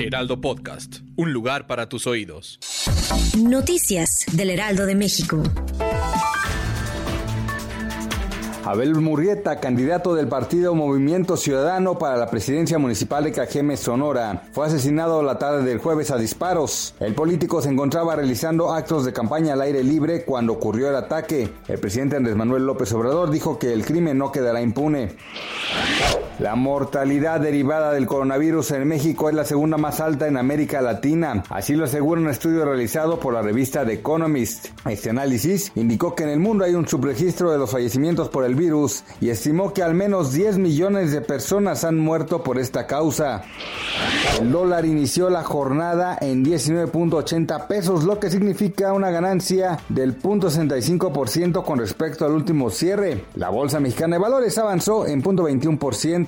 Heraldo Podcast, un lugar para tus oídos. Noticias del Heraldo de México. Abel Murrieta, candidato del partido Movimiento Ciudadano para la presidencia municipal de Cajeme, Sonora, fue asesinado la tarde del jueves a disparos. El político se encontraba realizando actos de campaña al aire libre cuando ocurrió el ataque. El presidente Andrés Manuel López Obrador dijo que el crimen no quedará impune. La mortalidad derivada del coronavirus en México es la segunda más alta en América Latina. Así lo asegura un estudio realizado por la revista The Economist. Este análisis indicó que en el mundo hay un subregistro de los fallecimientos por el virus y estimó que al menos 10 millones de personas han muerto por esta causa. El dólar inició la jornada en 19.80 pesos, lo que significa una ganancia del 0.65% con respecto al último cierre. La Bolsa Mexicana de Valores avanzó en 0.21%.